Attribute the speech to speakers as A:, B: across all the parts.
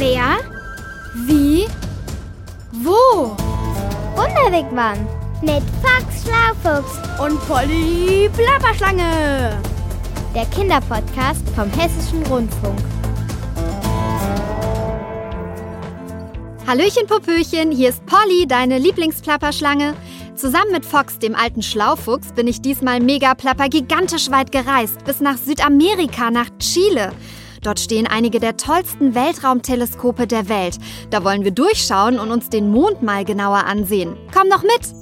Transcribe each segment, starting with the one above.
A: Wer? Wie? Wo?
B: Wunderwegmann mit Fox Schlaufuchs
A: Und Polly Plapperschlange.
B: der Kinderpodcast vom Hessischen Rundfunk.
C: Hallöchen, Popöchen, hier ist Polly, deine Lieblingsplapperschlange. Zusammen mit Fox, dem alten Schlaufuchs, bin ich diesmal mega plapper gigantisch weit gereist, bis nach Südamerika, nach Chile. Dort stehen einige der tollsten Weltraumteleskope der Welt. Da wollen wir durchschauen und uns den Mond mal genauer ansehen. Komm noch mit!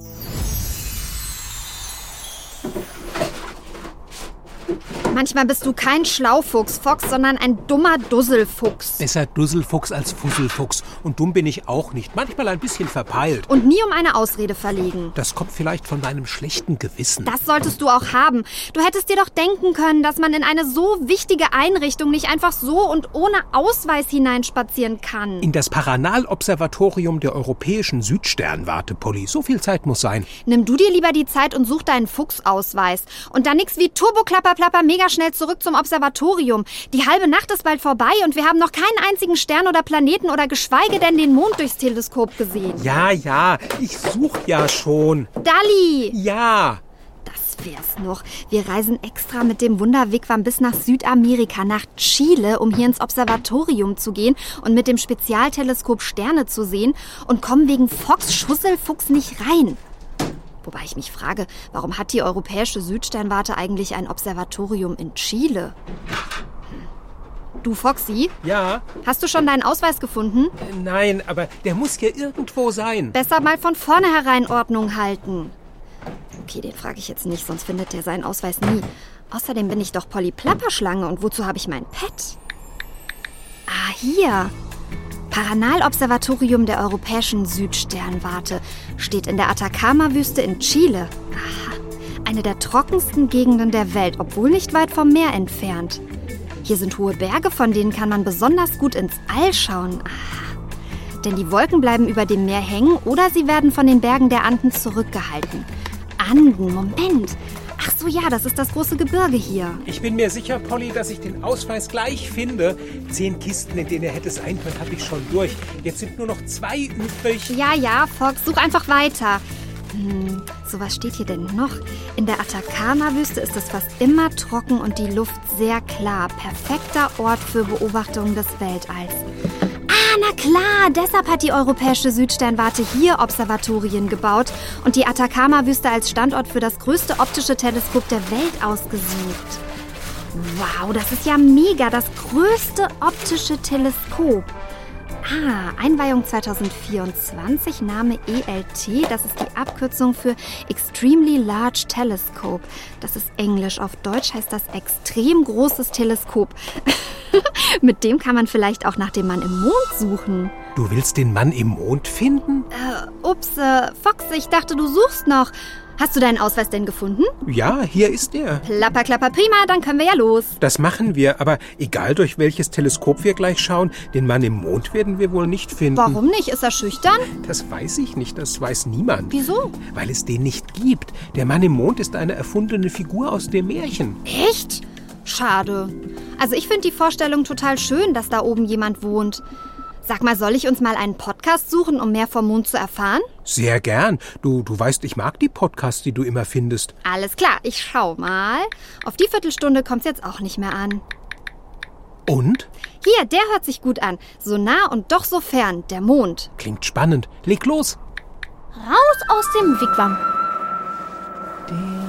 C: Manchmal bist du kein Schlaufuchs, Fox, sondern ein dummer Dusselfuchs.
D: Besser Dusselfuchs als Fusselfuchs. Und dumm bin ich auch nicht. Manchmal ein bisschen verpeilt.
C: Und nie um eine Ausrede verlegen.
D: Das kommt vielleicht von meinem schlechten Gewissen.
C: Das solltest du auch haben. Du hättest dir doch denken können, dass man in eine so wichtige Einrichtung nicht einfach so und ohne Ausweis hineinspazieren kann.
D: In das Paranal-Observatorium der Europäischen Südsternwarte, Polly. So viel Zeit muss sein.
C: Nimm du dir lieber die Zeit und such deinen Fuchsausweis. Und dann nix wie Turbo-Klapper-Plapper mega schnell zurück zum Observatorium. Die halbe Nacht ist bald vorbei und wir haben noch keinen einzigen Stern oder Planeten oder geschweige denn den Mond durchs Teleskop gesehen.
D: Ja, ja, ich such ja schon.
C: Dalli!
D: Ja.
C: Das wär's noch. Wir reisen extra mit dem Wunderwegwam bis nach Südamerika, nach Chile, um hier ins Observatorium zu gehen und mit dem Spezialteleskop Sterne zu sehen und kommen wegen Fox Schusselfuchs nicht rein. Wobei ich mich frage, warum hat die europäische Südsternwarte eigentlich ein Observatorium in Chile? Du, Foxy,
D: Ja.
C: hast du schon deinen Ausweis gefunden?
D: Äh, Nein, aber der muss hier irgendwo sein.
C: Besser mal von vornherein Ordnung halten. Okay, den frage ich jetzt nicht, sonst findet der seinen Ausweis nie. Außerdem bin ich doch Polly Plapperschlange und wozu habe ich mein Pet? Ah, hier. Paranal-Observatorium der Europäischen Südsternwarte steht in der Atacama-Wüste in Chile. Aha, eine der trockensten Gegenden der Welt, obwohl nicht weit vom Meer entfernt. Hier sind hohe Berge, von denen kann man besonders gut ins All schauen. Aha. Denn die Wolken bleiben über dem Meer hängen oder sie werden von den Bergen der Anden zurückgehalten. Anden, Moment. So, ja, das ist das große Gebirge hier.
D: Ich bin mir sicher, Polly, dass ich den Ausweis gleich finde. Zehn Kisten, in denen er hätte sein können, habe ich schon durch. Jetzt sind nur noch zwei übrig.
C: Ja, ja, Fox, such einfach weiter. Hm, so was steht hier denn noch? In der Atacama-Wüste ist es fast immer trocken und die Luft sehr klar. Perfekter Ort für Beobachtungen des Weltalls. Na klar, deshalb hat die europäische Südsternwarte hier Observatorien gebaut und die Atacama-Wüste als Standort für das größte optische Teleskop der Welt ausgesucht. Wow, das ist ja mega, das größte optische Teleskop. Ah, Einweihung 2024, Name ELT, das ist die Abkürzung für Extremely Large Telescope. Das ist Englisch, auf Deutsch heißt das extrem großes Teleskop. Mit dem kann man vielleicht auch nach dem Mann im Mond suchen.
D: Du willst den Mann im Mond finden?
C: Ups, äh, Fox, ich dachte, du suchst noch. Hast du deinen Ausweis denn gefunden?
D: Ja, hier ist er.
C: Klapper, klapper, prima, dann können wir ja los.
D: Das machen wir, aber egal durch welches Teleskop wir gleich schauen, den Mann im Mond werden wir wohl nicht finden.
C: Warum nicht? Ist er schüchtern?
D: Das weiß ich nicht, das weiß niemand.
C: Wieso?
D: Weil es den nicht gibt. Der Mann im Mond ist eine erfundene Figur aus dem Märchen.
C: Echt? Schade. Also ich finde die Vorstellung total schön, dass da oben jemand wohnt. Sag mal, soll ich uns mal einen Podcast suchen, um mehr vom Mond zu erfahren?
D: Sehr gern. Du, du weißt, ich mag die Podcasts, die du immer findest.
C: Alles klar, ich schau mal. Auf die Viertelstunde kommt's jetzt auch nicht mehr an.
D: Und?
C: Hier, der hört sich gut an. So nah und doch so fern, der Mond.
D: Klingt spannend. Leg los.
A: Raus aus dem Wigwam.
E: Der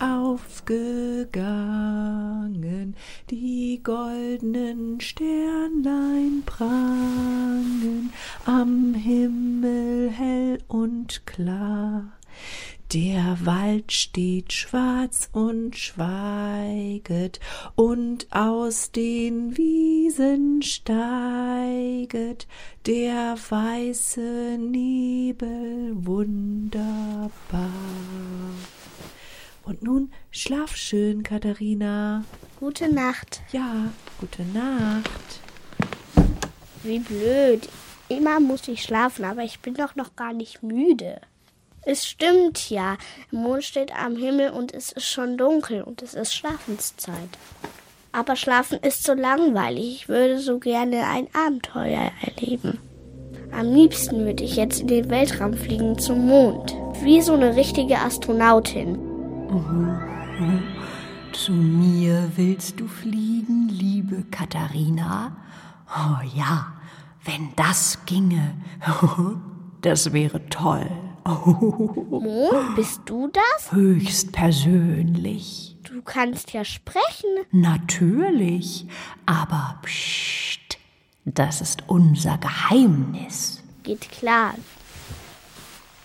E: aufgegangen, die goldenen Sternlein prangen am Himmel hell und klar. Der Wald steht schwarz und schweiget, und aus den Wiesen steiget der weiße Nebel wunderbar. Und nun schlaf schön, Katharina.
B: Gute Nacht.
E: Ja, gute Nacht.
B: Wie blöd. Immer muss ich schlafen, aber ich bin doch noch gar nicht müde. Es stimmt ja. Der Mond steht am Himmel und es ist schon dunkel und es ist Schlafenszeit. Aber schlafen ist so langweilig. Ich würde so gerne ein Abenteuer erleben. Am liebsten würde ich jetzt in den Weltraum fliegen zum Mond. Wie so eine richtige Astronautin.
F: Zu mir willst du fliegen, liebe Katharina? Oh ja, wenn das ginge, das wäre toll.
B: Mond, bist du das?
F: Höchst persönlich.
B: Du kannst ja sprechen.
F: Natürlich, aber pst, das ist unser Geheimnis.
B: Geht klar.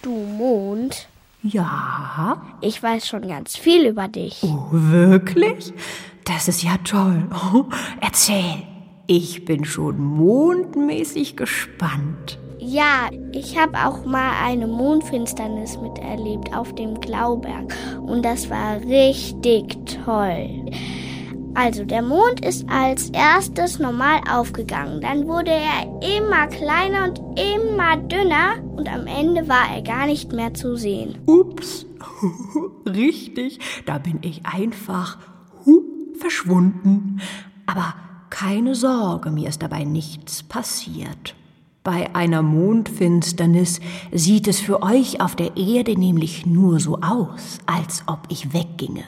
B: Du Mond,
F: Ja?
B: ich weiß schon ganz viel über dich.
F: Oh, wirklich? Das ist ja toll. Oh, erzähl. Ich bin schon mondmäßig gespannt.
B: Ja, ich habe auch mal eine Mondfinsternis miterlebt auf dem Glauberg und das war richtig toll. Also der Mond ist als erstes normal aufgegangen, dann wurde er immer kleiner und immer dünner und am Ende war er gar nicht mehr zu sehen.
F: Ups. Richtig, da bin ich einfach verschwunden. Aber keine Sorge, mir ist dabei nichts passiert. Bei einer Mondfinsternis sieht es für euch auf der Erde nämlich nur so aus, als ob ich wegginge.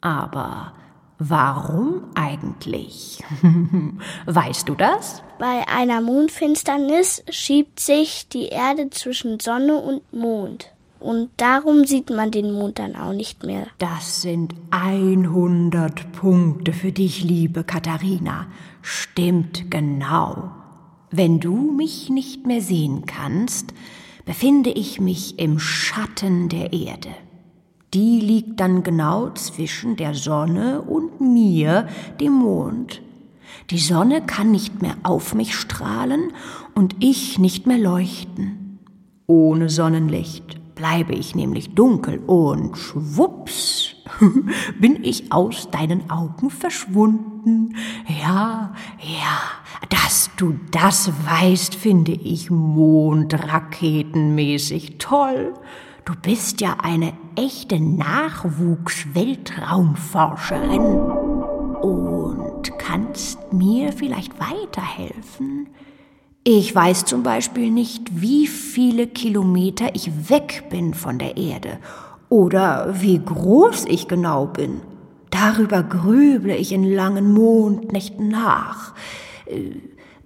F: Aber warum eigentlich? weißt du das?
B: Bei einer Mondfinsternis schiebt sich die Erde zwischen Sonne und Mond. Und darum sieht man den Mond dann auch nicht mehr.
F: Das sind 100 Punkte für dich, liebe Katharina. Stimmt genau. Wenn du mich nicht mehr sehen kannst, befinde ich mich im Schatten der Erde. Die liegt dann genau zwischen der Sonne und mir, dem Mond. Die Sonne kann nicht mehr auf mich strahlen und ich nicht mehr leuchten. Ohne Sonnenlicht bleibe ich nämlich dunkel und schwupps bin ich aus deinen Augen verschwunden. Ja, ja, dass du das weißt, finde ich mondraketenmäßig toll. Du bist ja eine echte Nachwuchs-Weltraumforscherin und kannst mir vielleicht weiterhelfen. Ich weiß zum Beispiel nicht, wie viele Kilometer ich weg bin von der Erde oder wie groß ich genau bin. Darüber grüble ich in langen Mondnächten nach.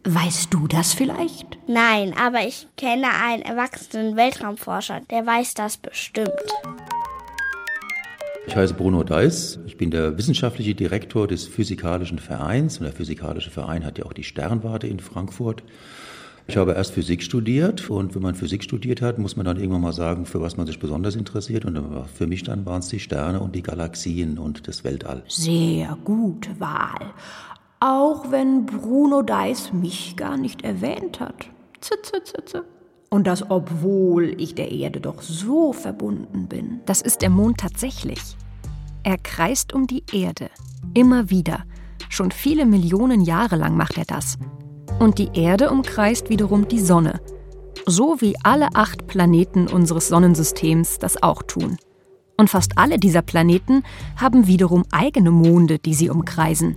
F: Weißt du das vielleicht?
B: Nein, aber ich kenne einen erwachsenen Weltraumforscher, der weiß das bestimmt.
G: Ich heiße Bruno Deiss. Ich bin der wissenschaftliche Direktor des Physikalischen Vereins. Und der Physikalische Verein hat ja auch die Sternwarte in Frankfurt. Ich habe erst Physik studiert und wenn man Physik studiert hat, muss man dann irgendwann mal sagen, für was man sich besonders interessiert. Und für mich dann waren es die Sterne und die Galaxien und das Weltall.
F: Sehr gute Wahl. Auch wenn Bruno Deiss mich gar nicht erwähnt hat. Zitze, zitze. Und das, obwohl ich der Erde doch so verbunden bin.
H: Das ist der Mond tatsächlich. Er kreist um die Erde. Immer wieder. Schon viele Millionen Jahre lang macht er das. Und die Erde umkreist wiederum die Sonne. So wie alle acht Planeten unseres Sonnensystems das auch tun. Und fast alle dieser Planeten haben wiederum eigene Monde, die sie umkreisen.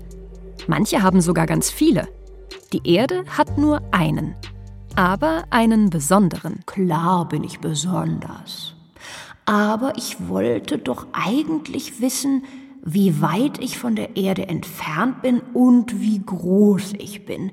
H: Manche haben sogar ganz viele. Die Erde hat nur einen. Aber einen besonderen.
F: Klar bin ich besonders. Aber ich wollte doch eigentlich wissen, wie weit ich von der Erde entfernt bin und wie groß ich bin.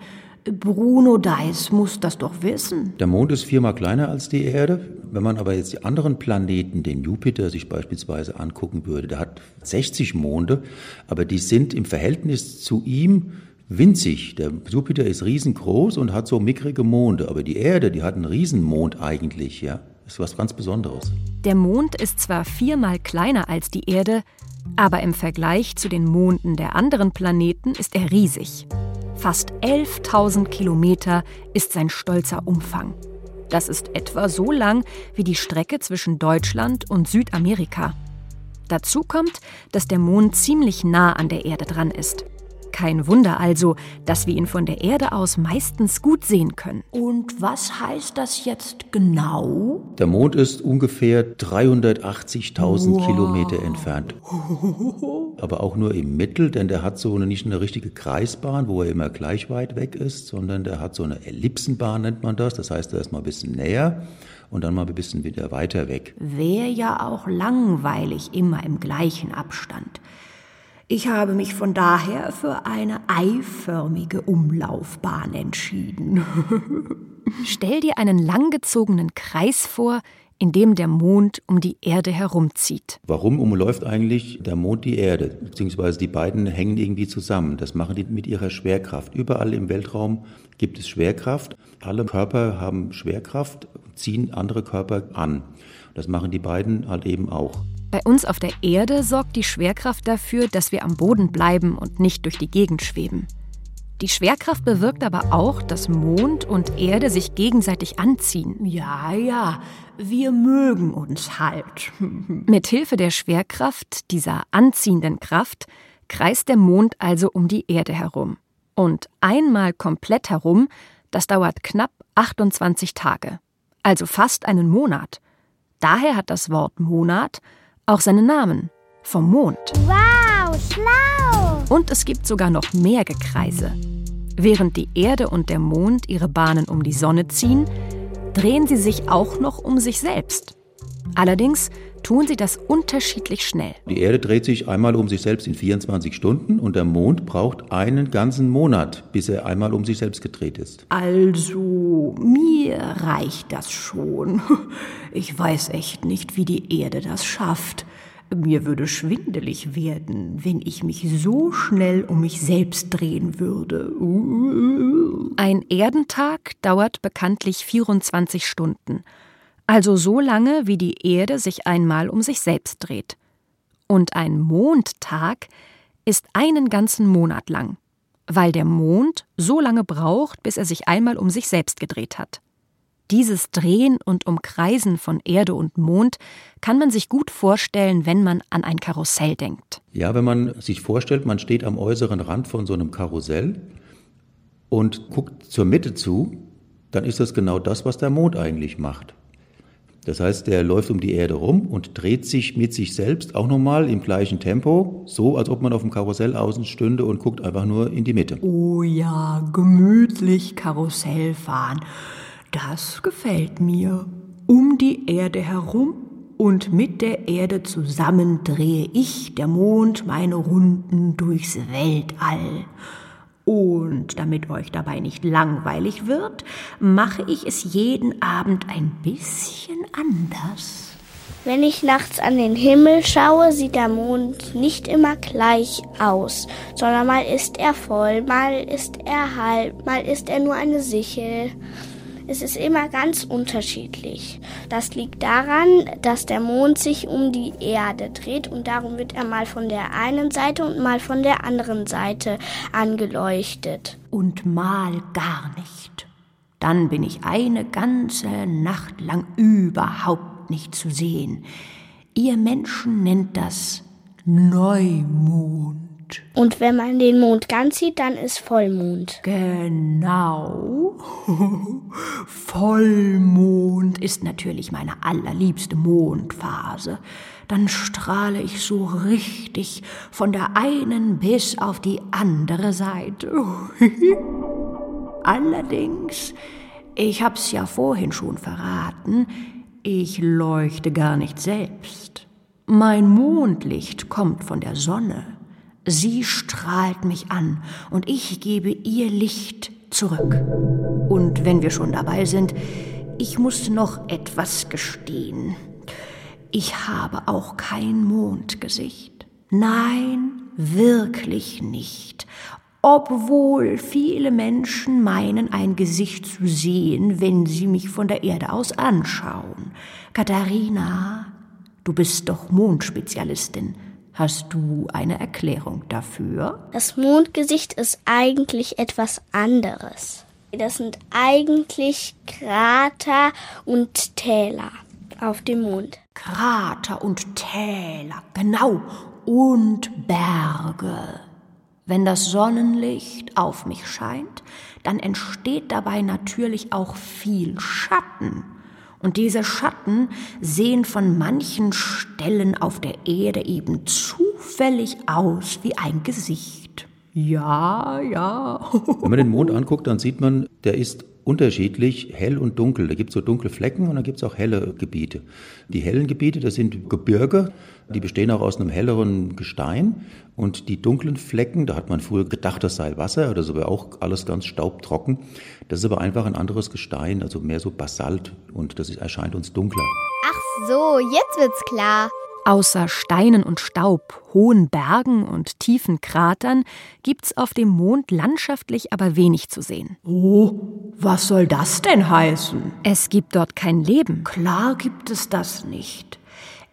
F: Bruno Deiss muss das doch wissen.
G: Der Mond ist viermal kleiner als die Erde. Wenn man aber jetzt die anderen Planeten, den Jupiter, sich beispielsweise angucken würde, der hat 60 Monde, aber die sind im Verhältnis zu ihm winzig. Der Jupiter ist riesengroß und hat so mickrige Monde, aber die Erde, die hat einen Riesenmond eigentlich, ja. Das ist was ganz Besonderes.
H: Der Mond ist zwar viermal kleiner als die Erde, aber im Vergleich zu den Monden der anderen Planeten ist er riesig. Fast 11.000 Kilometer ist sein stolzer Umfang. Das ist etwa so lang wie die Strecke zwischen Deutschland und Südamerika. Dazu kommt, dass der Mond ziemlich nah an der Erde dran ist. Kein Wunder also, dass wir ihn von der Erde aus meistens gut sehen können.
F: Und was heißt das jetzt genau?
G: Der Mond ist ungefähr 380.000 wow. Kilometer entfernt. Aber auch nur im Mittel, denn der hat so eine, nicht eine richtige Kreisbahn, wo er immer gleich weit weg ist, sondern der hat so eine Ellipsenbahn, nennt man das. Das heißt, er ist mal ein bisschen näher und dann mal ein bisschen wieder weiter weg.
F: Wäre ja auch langweilig, immer im gleichen Abstand. Ich habe mich von daher für eine eiförmige Umlaufbahn entschieden.
H: Stell dir einen langgezogenen Kreis vor, in dem der Mond um die Erde herumzieht.
G: Warum umläuft eigentlich der Mond die Erde? Beziehungsweise die beiden hängen irgendwie zusammen. Das machen die mit ihrer Schwerkraft. Überall im Weltraum gibt es Schwerkraft. Alle Körper haben Schwerkraft, ziehen andere Körper an. Das machen die beiden halt eben auch.
H: Bei uns auf der Erde sorgt die Schwerkraft dafür, dass wir am Boden bleiben und nicht durch die Gegend schweben. Die Schwerkraft bewirkt aber auch, dass Mond und Erde sich gegenseitig anziehen.
F: Ja, ja, wir mögen uns halt.
H: Mit Hilfe der Schwerkraft, dieser anziehenden Kraft, kreist der Mond also um die Erde herum. Und einmal komplett herum, das dauert knapp 28 Tage, also fast einen Monat. Daher hat das Wort Monat auch seinen Namen, vom Mond.
B: Wow, schlau!
H: Und es gibt sogar noch mehr Gekreise. Während die Erde und der Mond ihre Bahnen um die Sonne ziehen, drehen sie sich auch noch um sich selbst. Allerdings tun sie das unterschiedlich schnell.
G: Die Erde dreht sich einmal um sich selbst in 24 Stunden und der Mond braucht einen ganzen Monat, bis er einmal um sich selbst gedreht ist.
F: Also, mir reicht das schon. Ich weiß echt nicht, wie die Erde das schafft. Mir würde schwindelig werden, wenn ich mich so schnell um mich selbst drehen würde.
H: Ein Erdentag dauert bekanntlich 24 Stunden, also so lange, wie die Erde sich einmal um sich selbst dreht. Und ein Mondtag ist einen ganzen Monat lang, weil der Mond so lange braucht, bis er sich einmal um sich selbst gedreht hat. Dieses Drehen und Umkreisen von Erde und Mond kann man sich gut vorstellen, wenn man an ein Karussell denkt.
G: Ja, wenn man sich vorstellt, man steht am äußeren Rand von so einem Karussell und guckt zur Mitte zu, dann ist das genau das, was der Mond eigentlich macht. Das heißt, der läuft um die Erde rum und dreht sich mit sich selbst auch nochmal im gleichen Tempo, so als ob man auf dem Karussell außen stünde und guckt einfach nur in die Mitte.
F: Oh ja, gemütlich Karussell fahren. Das gefällt mir. Um die Erde herum und mit der Erde zusammen drehe ich, der Mond, meine Runden durchs Weltall. Und damit euch dabei nicht langweilig wird, mache ich es jeden Abend ein bisschen anders.
B: Wenn ich nachts an den Himmel schaue, sieht der Mond nicht immer gleich aus, sondern mal ist er voll, mal ist er halb, mal ist er nur eine Sichel. Es ist immer ganz unterschiedlich. Das liegt daran, dass der Mond sich um die Erde dreht und darum wird er mal von der einen Seite und mal von der anderen Seite angeleuchtet.
F: Und mal gar nicht. Dann bin ich eine ganze Nacht lang überhaupt nicht zu sehen. Ihr Menschen nennt das Neumond.
B: Und wenn man den Mond ganz sieht, dann ist Vollmond.
F: Genau. Vollmond ist natürlich meine allerliebste Mondphase. Dann strahle ich so richtig von der einen bis auf die andere Seite. Allerdings, ich hab's ja vorhin schon verraten, ich leuchte gar nicht selbst. Mein Mondlicht kommt von der Sonne. Sie strahlt mich an und ich gebe ihr Licht zurück. Und wenn wir schon dabei sind, ich muss noch etwas gestehen. Ich habe auch kein Mondgesicht. Nein, wirklich nicht. Obwohl viele Menschen meinen, ein Gesicht zu sehen, wenn sie mich von der Erde aus anschauen. Katharina, du bist doch Mondspezialistin. Hast du eine Erklärung dafür?
B: Das Mondgesicht ist eigentlich etwas anderes. Das sind eigentlich Krater und Täler auf dem Mond.
F: Krater und Täler, genau, und Berge. Wenn das Sonnenlicht auf mich scheint, dann entsteht dabei natürlich auch viel Schatten. Und diese Schatten sehen von manchen Stellen auf der Erde eben zufällig aus wie ein Gesicht. Ja, ja.
G: Wenn man den Mond anguckt, dann sieht man, der ist unterschiedlich hell und dunkel. Da gibt es so dunkle Flecken und dann gibt es auch helle Gebiete. Die hellen Gebiete, das sind Gebirge, die bestehen auch aus einem helleren Gestein. Und die dunklen Flecken, da hat man früher gedacht, das sei Wasser, das ist aber auch alles ganz staubtrocken. Das ist aber einfach ein anderes Gestein, also mehr so Basalt und das erscheint uns dunkler.
A: Ach so, jetzt wird's klar.
H: Außer Steinen und Staub, hohen Bergen und tiefen Kratern gibt's auf dem Mond landschaftlich aber wenig zu sehen.
F: Oh, was soll das denn heißen?
H: Es gibt dort kein Leben.
F: Klar gibt es das nicht.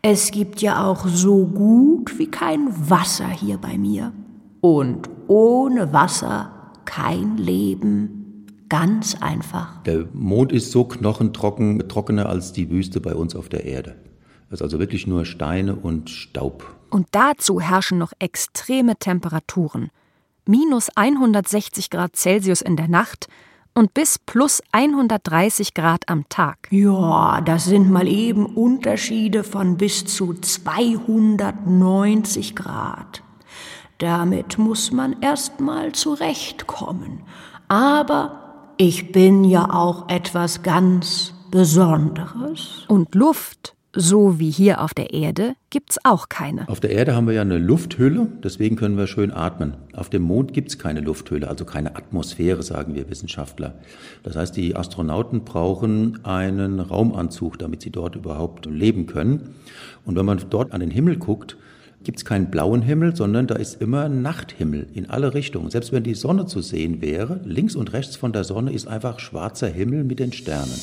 F: Es gibt ja auch so gut wie kein Wasser hier bei mir. Und ohne Wasser kein Leben. Ganz einfach.
G: Der Mond ist so knochentrocken, trockener als die Wüste bei uns auf der Erde. Das ist also wirklich nur Steine und Staub.
H: Und dazu herrschen noch extreme Temperaturen. Minus 160 Grad Celsius in der Nacht und bis plus 130 Grad am Tag.
F: Ja, das sind mal eben Unterschiede von bis zu 290 Grad. Damit muss man erst mal zurechtkommen. Aber ich bin ja auch etwas ganz Besonderes.
H: Und Luft so wie hier auf der Erde gibt's auch keine.
G: Auf der Erde haben wir ja eine Lufthülle, deswegen können wir schön atmen. Auf dem Mond gibt's keine Lufthülle, also keine Atmosphäre, sagen wir Wissenschaftler. Das heißt, die Astronauten brauchen einen Raumanzug, damit sie dort überhaupt leben können. Und wenn man dort an den Himmel guckt, gibt's keinen blauen Himmel, sondern da ist immer Nachthimmel in alle Richtungen. Selbst wenn die Sonne zu sehen wäre, links und rechts von der Sonne ist einfach schwarzer Himmel mit den Sternen.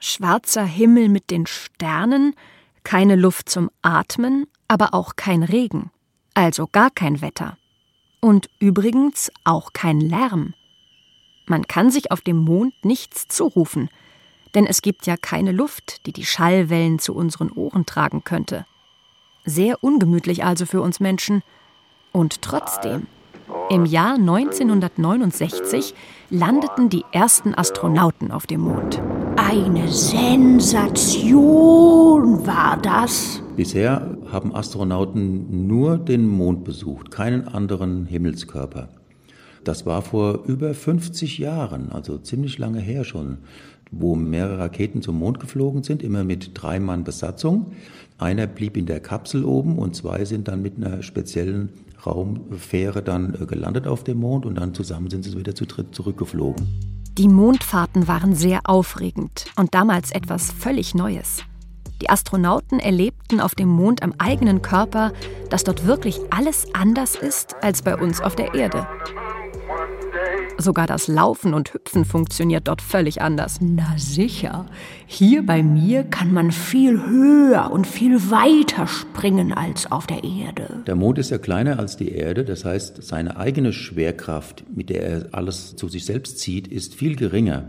H: Schwarzer Himmel mit den Sternen, keine Luft zum Atmen, aber auch kein Regen, also gar kein Wetter. Und übrigens auch kein Lärm. Man kann sich auf dem Mond nichts zurufen, denn es gibt ja keine Luft, die die Schallwellen zu unseren Ohren tragen könnte. Sehr ungemütlich also für uns Menschen. Und trotzdem, im Jahr 1969 landeten die ersten Astronauten auf dem Mond.
F: Eine Sensation war das.
G: Bisher haben Astronauten nur den Mond besucht, keinen anderen Himmelskörper. Das war vor über 50 Jahren, also ziemlich lange her schon, wo mehrere Raketen zum Mond geflogen sind, immer mit drei Mann Besatzung. Einer blieb in der Kapsel oben und zwei sind dann mit einer speziellen Raumfähre dann äh, gelandet auf dem Mond und dann zusammen sind sie wieder zu dritt zurückgeflogen.
H: Die Mondfahrten waren sehr aufregend und damals etwas völlig Neues. Die Astronauten erlebten auf dem Mond am eigenen Körper, dass dort wirklich alles anders ist als bei uns auf der Erde. Sogar das Laufen und Hüpfen funktioniert dort völlig anders.
F: Na sicher. Hier bei mir kann man viel höher und viel weiter springen als auf der Erde.
G: Der Mond ist ja kleiner als die Erde, das heißt, seine eigene Schwerkraft, mit der er alles zu sich selbst zieht, ist viel geringer.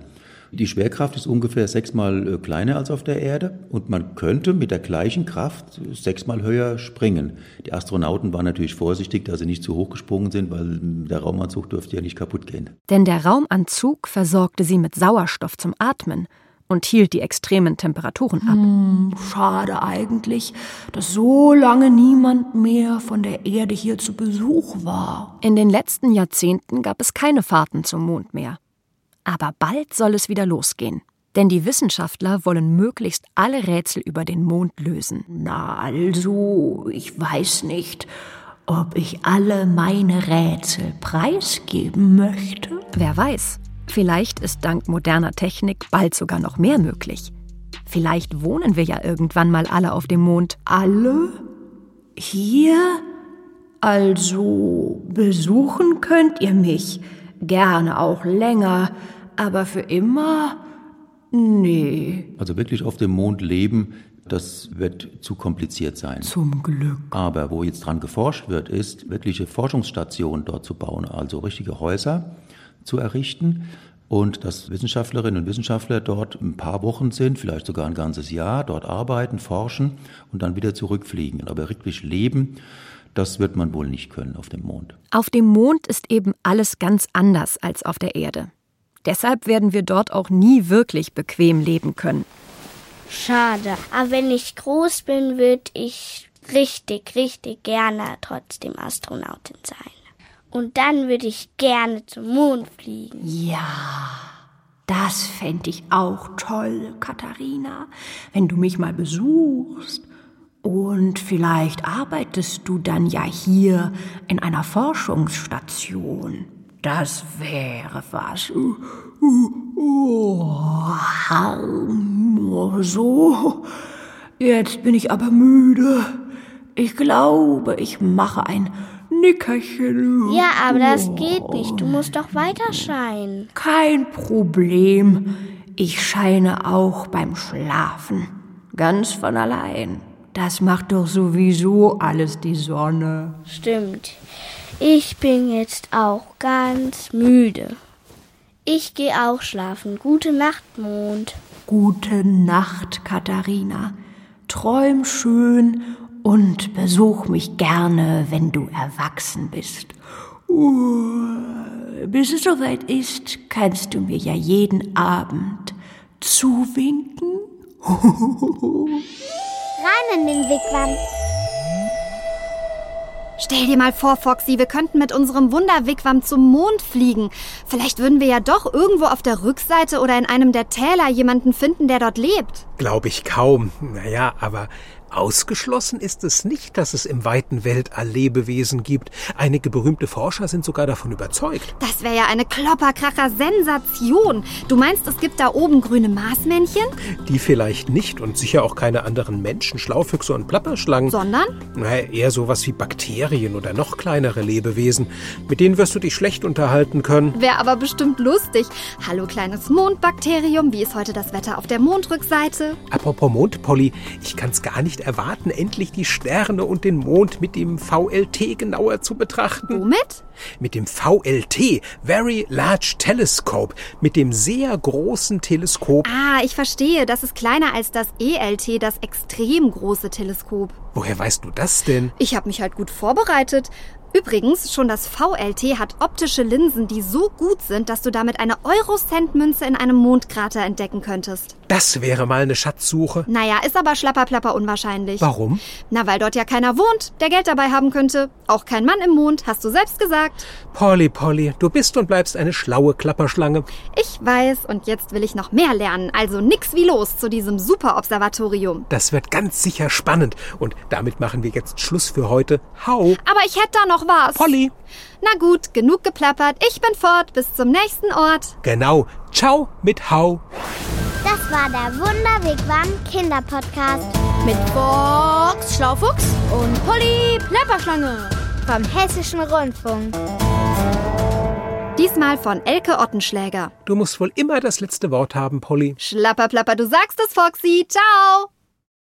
G: Die Schwerkraft ist ungefähr sechsmal äh, kleiner als auf der Erde und man könnte mit der gleichen Kraft sechsmal höher springen. Die Astronauten waren natürlich vorsichtig, dass sie nicht zu hoch gesprungen sind, weil der Raumanzug dürfte ja nicht kaputt gehen.
H: Denn der Raumanzug versorgte sie mit Sauerstoff zum Atmen und hielt die extremen Temperaturen ab.
F: Hm, schade eigentlich, dass so lange niemand mehr von der Erde hier zu Besuch war.
H: In den letzten Jahrzehnten gab es keine Fahrten zum Mond mehr. Aber bald soll es wieder losgehen. Denn die Wissenschaftler wollen möglichst alle Rätsel über den Mond lösen.
F: Na also, ich weiß nicht, ob ich alle meine Rätsel preisgeben möchte.
H: Wer weiß, vielleicht ist dank moderner Technik bald sogar noch mehr möglich. Vielleicht wohnen wir ja irgendwann mal alle auf dem Mond.
F: Alle? Hier? Also, besuchen könnt ihr mich gerne auch länger, aber für immer? Nee.
G: Also wirklich auf dem Mond leben, das wird zu kompliziert sein.
F: Zum Glück.
G: Aber wo jetzt dran geforscht wird, ist wirkliche Forschungsstationen dort zu bauen, also richtige Häuser zu errichten und dass Wissenschaftlerinnen und Wissenschaftler dort ein paar Wochen sind, vielleicht sogar ein ganzes Jahr, dort arbeiten, forschen und dann wieder zurückfliegen. Aber wirklich leben, Das wird man wohl nicht können auf dem Mond.
H: Auf dem Mond ist eben alles ganz anders als auf der Erde. Deshalb werden wir dort auch nie wirklich bequem leben können.
B: Schade. Aber wenn ich groß bin, würde ich richtig, richtig gerne trotzdem Astronautin sein. Und dann würde ich gerne zum Mond fliegen.
F: Ja, das fände ich auch toll, Katharina, wenn du mich mal besuchst. Und vielleicht arbeitest du dann ja hier in einer Forschungsstation. Das wäre was. Oh, so, jetzt bin ich aber müde. Ich glaube, ich mache ein Nickerchen.
B: Ja, aber das geht nicht. Du musst doch weiter scheinen.
F: Kein Problem. Ich scheine auch beim Schlafen. Ganz von allein. Das macht doch sowieso alles die Sonne.
B: Stimmt. Ich bin jetzt auch ganz müde. Ich gehe auch schlafen. Gute Nacht, Mond.
F: Gute Nacht, Katharina. Träum schön und besuch mich gerne, wenn du erwachsen bist. Uh, bis es soweit ist, kannst du mir ja jeden Abend zuwinken.
A: In den Wigwam.
C: Stell dir mal vor, Foxy, wir könnten mit unserem Wunderwigwam zum Mond fliegen. Vielleicht würden wir ja doch irgendwo auf der Rückseite oder in einem der Täler jemanden finden, der dort lebt.
D: Glaube ich kaum. Naja, aber Ausgeschlossen ist es nicht, dass es im weiten Weltall Lebewesen gibt. Einige berühmte Forscher sind sogar davon überzeugt.
C: Das wäre ja eine Klopperkracher-Sensation. Du meinst, es gibt da oben grüne Marsmännchen?
D: Die vielleicht nicht und sicher auch keine anderen Menschen, Schlaufüchse und Plapperschlangen.
C: Sondern?
D: Naja, eher sowas wie Bakterien oder noch kleinere Lebewesen. Mit denen wirst du dich schlecht unterhalten können.
C: Wäre aber bestimmt lustig. Hallo kleines Mondbakterium, wie ist heute das Wetter auf der Mondrückseite?
D: Apropos Mond, Polly, ich kann's gar nicht erwarten, endlich die Sterne und den Mond mit dem VLT genauer zu betrachten.
C: Womit?
D: Mit dem VLT, Very Large Telescope, mit dem sehr großen Teleskop.
C: Ah, ich verstehe. Das ist kleiner als das ELT, das extrem große Teleskop.
D: Woher weißt du das denn?
C: Ich habe mich halt gut vorbereitet. Übrigens, schon das VLT hat optische Linsen, die so gut sind, dass du damit eine Eurocent-Münze in einem Mondkrater entdecken könntest.
D: Das wäre mal eine Schatzsuche.
C: Naja, ist aber schlapperplapper unwahrscheinlich.
D: Warum?
C: Na, weil dort ja keiner wohnt, der Geld dabei haben könnte. Auch kein Mann im Mond, hast du selbst gesagt.
D: Polly, Polly, du bist und bleibst eine schlaue Klapperschlange.
C: Ich weiß, und jetzt will ich noch mehr lernen. Also nix wie los zu diesem Superobservatorium.
D: Das wird ganz sicher spannend. Und damit machen wir jetzt Schluss für heute. Hau!
C: Aber ich hätte da noch was.
D: Polly!
C: Na gut, genug geplappert. Ich bin fort. Bis zum nächsten Ort.
D: Genau. Ciao mit Hau.
A: Das war der Wunderwigwam Kinderpodcast
C: Mit Box Schlaufuchs und Polly Plapperschlange.
A: vom Hessischen Rundfunk.
C: Diesmal von Elke Ottenschläger.
D: Du musst wohl immer das letzte Wort haben, Polly.
C: Schlapperplapper, du sagst es, Foxy. Ciao.